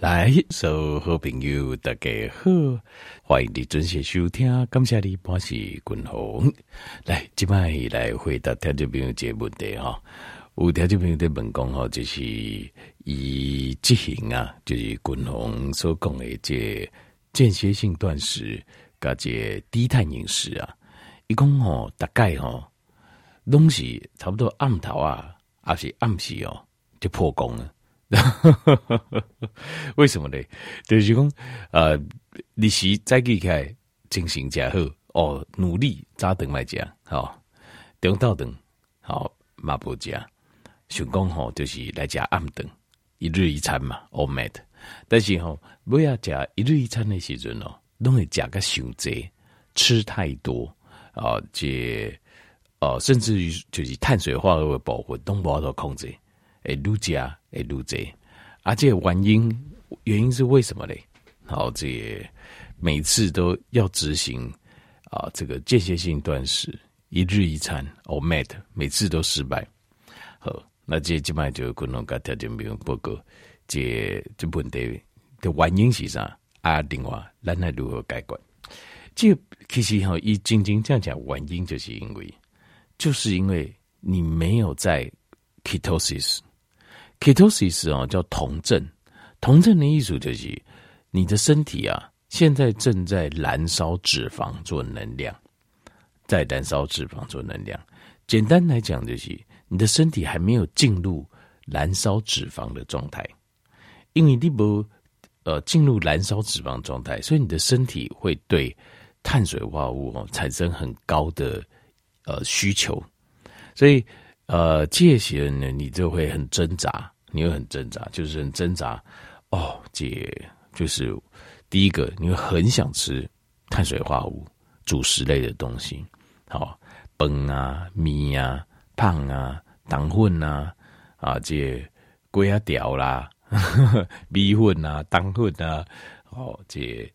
来，所有好朋友大家好，欢迎你准时收听。感谢你，我是君鸿。来，今摆来回答听众朋友这个问题哈。有听众朋友在问讲哈，就是以执行啊，就是君鸿所讲的这间歇性断食，加这低碳饮食啊。伊讲吼，大概吼，拢是差不多暗头啊，还是暗时哦，就破功了。为什么呢？就是讲，呃，你是再起开精神加好哦，努力早顿来讲，好中昼顿好嘛不讲，想讲吼就是来讲暗顿一日一餐嘛，all mad。但是吼不要讲一日一餐的时阵哦，拢会讲个伤济，吃太多啊，这哦，甚至于就是碳水化合物保护都无法度控制。诶，愈食诶愈济，而且原因原因是为什么嘞？好，这每次都要执行啊，这个间歇性断食，一日一餐，all mad，每次都失败。好，那这基本上就可能跟条件没有报告，这这问题的原因是啥？啊，另外，咱来如何解决？这其实哈，一静静这样讲，原因就是因为，就是因为你没有在 ketosis。Ketosis 啊，叫酮症。酮症的意思就是你的身体啊，现在正在燃烧脂肪做能量，在燃烧脂肪做能量。简单来讲，就是你的身体还没有进入燃烧脂肪的状态，因为你不呃进入燃烧脂肪状态，所以你的身体会对碳水化合物哦产生很高的呃需求，所以。呃，这些呢，你就会很挣扎，你会很挣扎，就是很挣扎。哦，姐，就是第一个，你会很想吃碳水化合物、主食类的东西，好，饭啊、米啊、胖啊、糖粉啊，啊，这粿啊条啦、米粉啊、糖粉啊，哦，这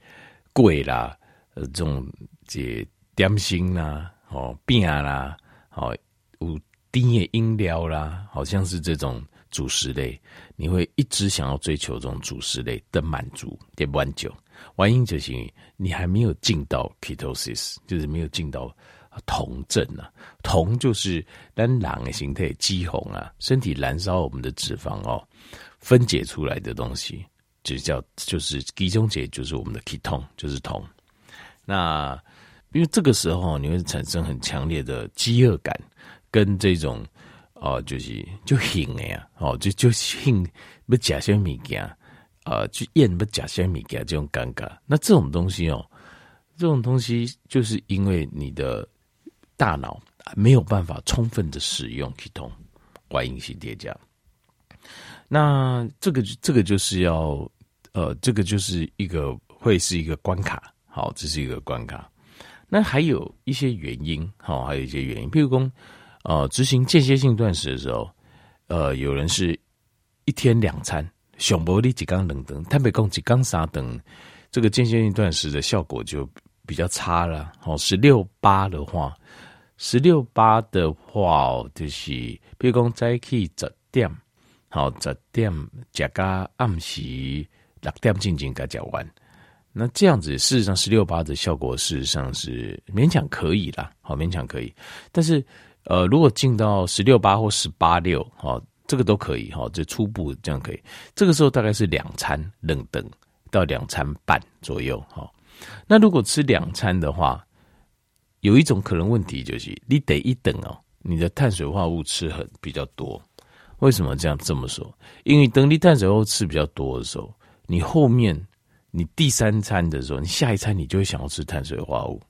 粿啦，呃，这种这点心啦，哦，饼啦，哦，有。甜的饮料啦，好像是这种主食类，你会一直想要追求这种主食类的满足，点不久，原因就是你还没有进到 ketosis，就是没有进到酮症啊。酮就是当狼的形态，肌红啊，身体燃烧我们的脂肪哦，分解出来的东西，就是叫就是其中解，就是我们的 ketone，就是酮。那因为这个时候你会产生很强烈的饥饿感。跟这种哦、就是就兴的呀，哦，就就兴不假些物件，啊，去咽不假些物件，这种尴尬。那这种东西哦，这种东西就是因为你的大脑没有办法充分的使用系统，原因是叠加。那这个这个就是要呃，这个就是一个会是一个关卡，好，这是一个关卡。那还有一些原因，好，还有一些原因，譬如说。呃，执行间歇性断食的时候，呃，有人是一天两餐，熊博力几缸冷灯，台北共几缸沙灯，这个间歇性断食的效果就比较差了。哦，十六八的话，十六八的话，就是比如讲早起十点，好十点加加暗时六点进行加加完，那这样子事实上十六八的效果事实上是勉强可以啦，好勉强可以，但是。呃，如果进到十六八或十八六，哈，这个都可以，哈，这初步这样可以。这个时候大概是两餐冷等到两餐半左右，哈。那如果吃两餐的话，有一种可能问题就是，你得一等哦，你的碳水化合物吃很比较多。为什么这样这么说？因为等你碳水化物吃比较多的时候，你后面你第三餐的时候，你下一餐你就会想要吃碳水化合物。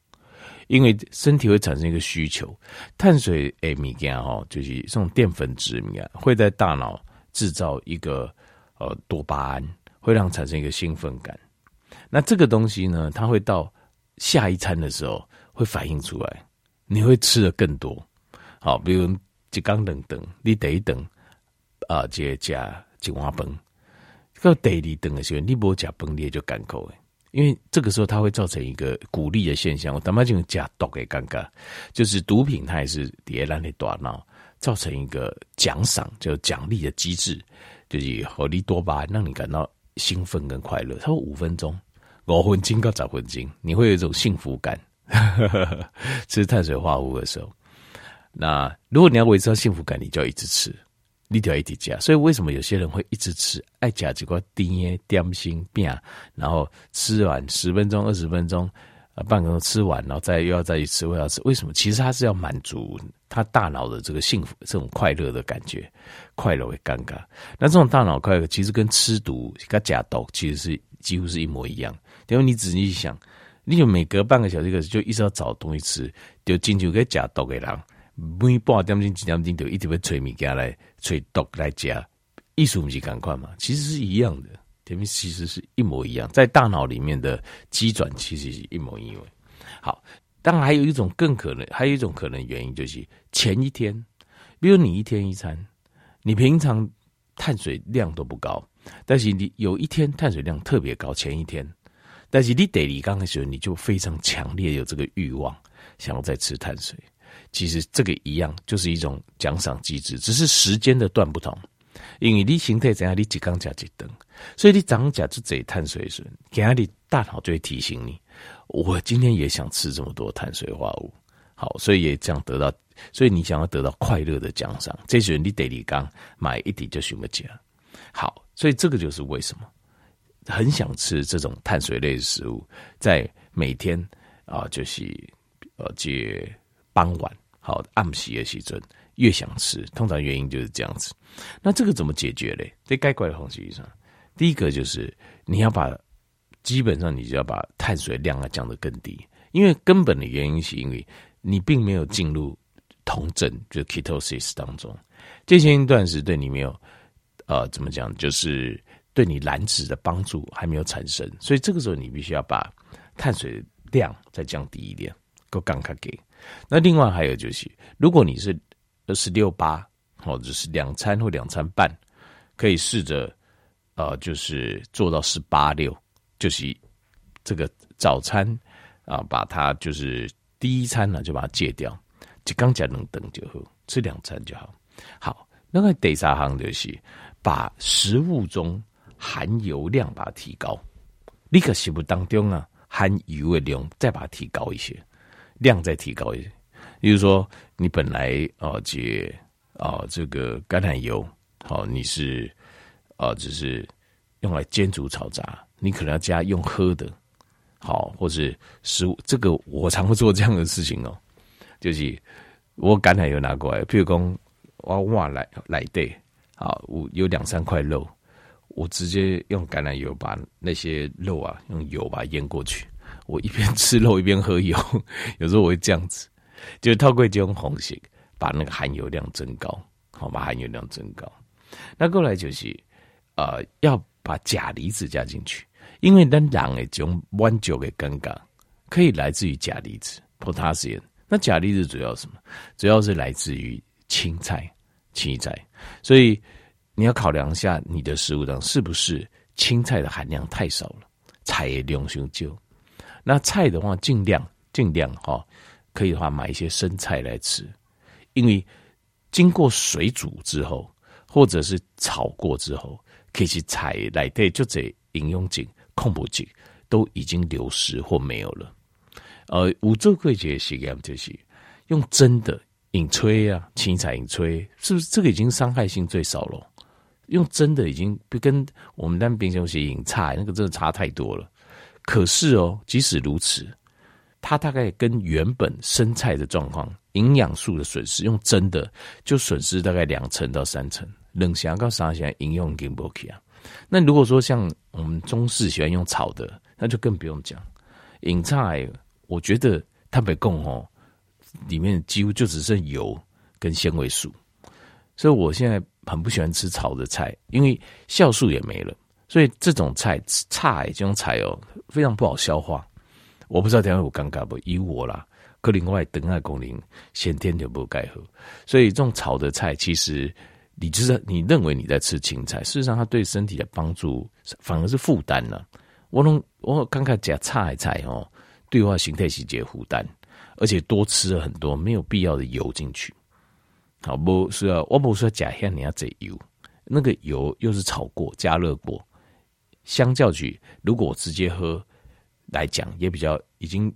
因为身体会产生一个需求，碳水诶物件吼，就是这种淀粉质物件，会在大脑制造一个呃多巴胺，会让产生一个兴奋感。那这个东西呢，它会到下一餐的时候会反映出来，你会吃的更多。好，比如一缸冷等，你得等啊，这加一碗饭，到第二顿的时候，你不加饭，你也就干口诶。因为这个时候它会造成一个鼓励的现象，我他妈就假毒给尴尬，就是毒品它也是叠烂的大脑，造成一个奖赏，就奖励的机制，就是合理多巴胺让你感到兴奋跟快乐。他说五分钟，五分钟到十分钟，你会有一种幸福感。吃碳水化合物的时候，那如果你要维持到幸福感，你就要一直吃，你就要一直加。所以为什么有些人会一直吃，爱加几块甜的点心饼，然后吃完十分钟、二十分钟。啊，半个钟吃完，然后再又要再去吃，又要吃，为什么？其实他是要满足他大脑的这个幸福、这种快乐的感觉，快乐会尴尬。那这种大脑快乐其实跟吃毒、跟假毒其实是几乎是一模一样。因为你仔细想，你就每隔半个小时，就一直要找东西吃，就进去给假毒给人，每半点钟、几点钟就一直要催物件来催毒来加，艺术不是赶快嘛？其实是一样的。前面其实是一模一样，在大脑里面的机转其实是一模一样。好，当然还有一种更可能，还有一种可能原因就是前一天，比如你一天一餐，你平常碳水量都不高，但是你有一天碳水量特别高，前一天，但是你得你刚开始你就非常强烈有这个欲望，想要再吃碳水。其实这个一样，就是一种奖赏机制，只是时间的段不同。因为你形态怎样，你几缸加一顿，所以你早上加这碳水时，给你大脑就会提醒你，我今天也想吃这么多碳水化合物。好，所以也这样得到，所以你想要得到快乐的奖赏，这时候你得你刚买一点就行不加。好，所以这个就是为什么很想吃这种碳水类的食物，在每天啊，就是呃，接傍晚好暗时的时阵。越想吃，通常原因就是这样子。那这个怎么解决嘞？在该怪的红旗上，第一个就是你要把，基本上你就要把碳水量啊降得更低，因为根本的原因是因为你并没有进入酮症，就是 ketosis 当中，这些一段时对你没有，呃，怎么讲，就是对你燃脂的帮助还没有产生，所以这个时候你必须要把碳水量再降低一点，够刚卡给。那另外还有就是，如果你是二十六八，或者是两餐或两餐半，可以试着，呃，就是做到十八六，就是这个早餐啊，把它就是第一餐呢就把它戒掉，就刚讲能等就好，吃两餐就好。好，那个第三行就是把食物中含油量把它提高，你可食物当中啊含油的量再把它提高一些，量再提高一些。比如说，你本来哦，解哦，这个橄榄油，好，你是哦，只是用来煎煮炒炸，你可能要加用喝的，好，或者食物。这个我常会做这样的事情哦，就是我橄榄油拿过来，譬如讲我哇来来对，好，我有两三块肉，我直接用橄榄油把那些肉啊，用油把它腌过去，我一边吃肉一边喝油，有时候我会这样子。就是透过这种方式，把那个含油量增高，好，把含油量增高。那过来就是，呃，要把钾离子加进去，因为咱人的这种弯酒的尴尬，可以来自于钾离子 （potassium）。那钾离子主要什么？主要是来自于青菜、青菜。所以你要考量一下你的食物当中是不是青菜的含量太少了，菜也量太少。那菜的话，尽量尽量哈。可以的话，买一些生菜来吃，因为经过水煮之后，或者是炒过之后，可以去采来对就这营养剂、矿物质都已经流失或没有了。呃，五做过一些实验，就是用蒸的引炊啊，青菜引炊，是不是这个已经伤害性最少了？用蒸的已经不跟我们那冰箱是引菜，那个真的差太多了。可是哦，即使如此。它大概跟原本生菜的状况、营养素的损失，用蒸的就损失大概两成到三成。冷香告啥？现在应用给不起啊？那如果说像我们中式喜欢用炒的，那就更不用讲。饮菜，我觉得它没供哦，里面几乎就只剩油跟纤维素，所以我现在很不喜欢吃炒的菜，因为酵素也没了。所以这种菜菜这种菜哦，非常不好消化。我不知道等下有尴尬不？以我啦，可另外等爱功能先天就不该喝，所以这种炒的菜，其实你就是你认为你在吃青菜，事实上它对身体的帮助反而是负担了。我拢我刚开始菜菜哦，对话形态是结负担，而且多吃了很多没有必要的油进去。好不？是啊，我不说假香你要这油，那个油又是炒过、加热过，相较起，如果我直接喝来讲，也比较已经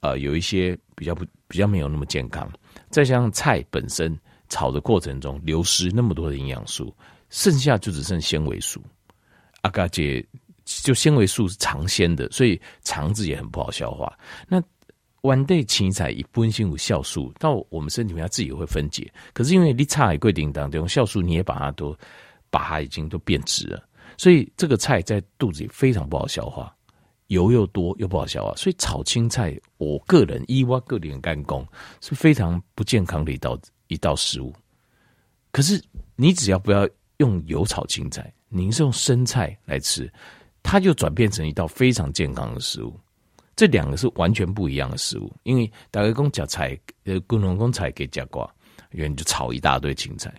呃有一些比较不比较没有那么健康。再加上菜本身炒的过程中流失那么多的营养素，剩下就只剩纤维素。阿嘎姐就纤维素是尝鲜的，所以肠子也很不好消化。那豌豆青菜一般性有酵素，到我们身体里面它自己会分解。可是因为你菜规定当中酵素，你也把它都把它已经都变质了，所以这个菜在肚子里非常不好消化，油又多又不好消化。所以炒青菜，我个人依我个人干工是非常不健康的一道一道食物。可是你只要不要用油炒青菜，您是用生菜来吃，它就转变成一道非常健康的食物。这两个是完全不一样的食物，因为大家讲夹菜，呃，工农工菜给夹瓜，原来就炒一大堆青菜。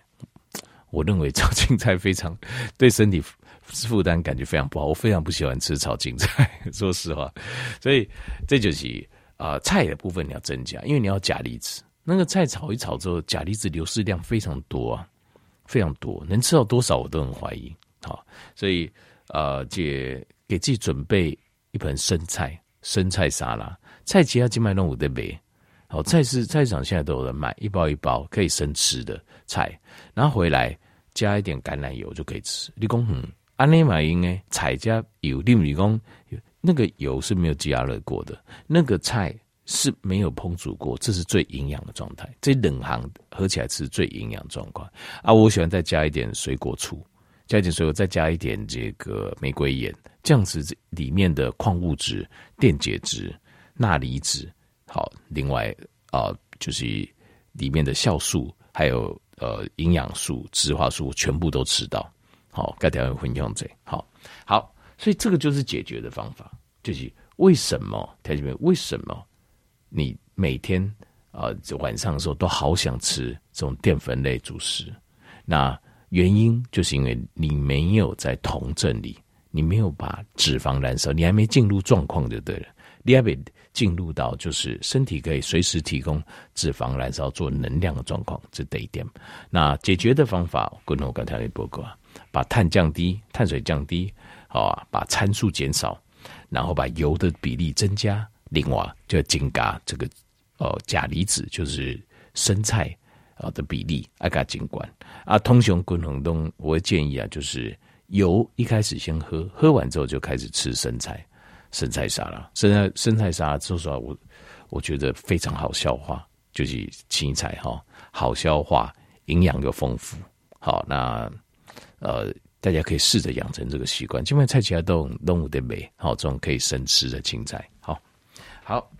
我认为炒青菜非常 对身体负担，感觉非常不好。我非常不喜欢吃炒青菜，说实话。所以这就是啊、菜的部分你要增加，因为你要钾离子。那个菜炒一炒之后，钾离子流失量非常多啊，非常多，能吃到多少我都很怀疑。好，所以呃，姐给自己准备一盆生菜。生菜沙拉，菜其他金麦弄五的卖，好菜市菜市场现在都有人卖，一包一包可以生吃的菜，然后回来加一点橄榄油就可以吃。你讲嗯，安尼买因呢，菜加油，例如讲那个油是没有加热过的，那个菜是没有烹煮过，这是最营养的状态。这冷行喝起来是最营养状况啊！我喜欢再加一点水果醋，加一点水果，再加一点这个玫瑰盐。这样子里面的矿物质、电解质、钠离子，好，另外啊、就是里面的酵素，还有呃营养素、植化素，全部都吃到。好，该条分享这，好好，所以这个就是解决的方法，就是为什么，同学们，为什么你每天啊、呃、晚上的时候都好想吃这种淀粉类主食？那原因就是因为你没有在酮症里。你没有把脂肪燃烧，你还没进入状况就对了。你还没进入到就是身体可以随时提供脂肪燃烧做能量的状况，这得一点。那解决的方法，跟我刚才也报告，把碳降低，碳水降低，好，把参数减少，然后把油的比例增加，另外就要增加这个哦钾离子，就是生菜啊的比例，爱加尽管啊。通常滚红东，我会建议啊，就是。油一开始先喝，喝完之后就开始吃生菜，生菜沙拉，生菜生菜沙拉，说实话，我我觉得非常好消化，就是青菜哈，好消化，营养又丰富。好，那呃，大家可以试着养成这个习惯。基本上菜其他都动物的美，好，这种可以生吃的青菜。好，好，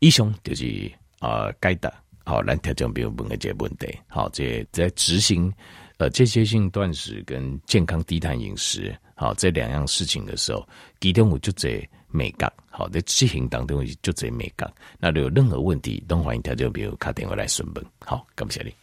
以上就是呃该的，好，来调整比如问个这问题，好，这在执行。呃，间歇性断食跟健康低碳饮食，好，这两样事情的时候，其中我就在美感，好，在执行当中就在美感。那如果有任何问题，都欢迎大家比如打电话来询问。好，感谢你。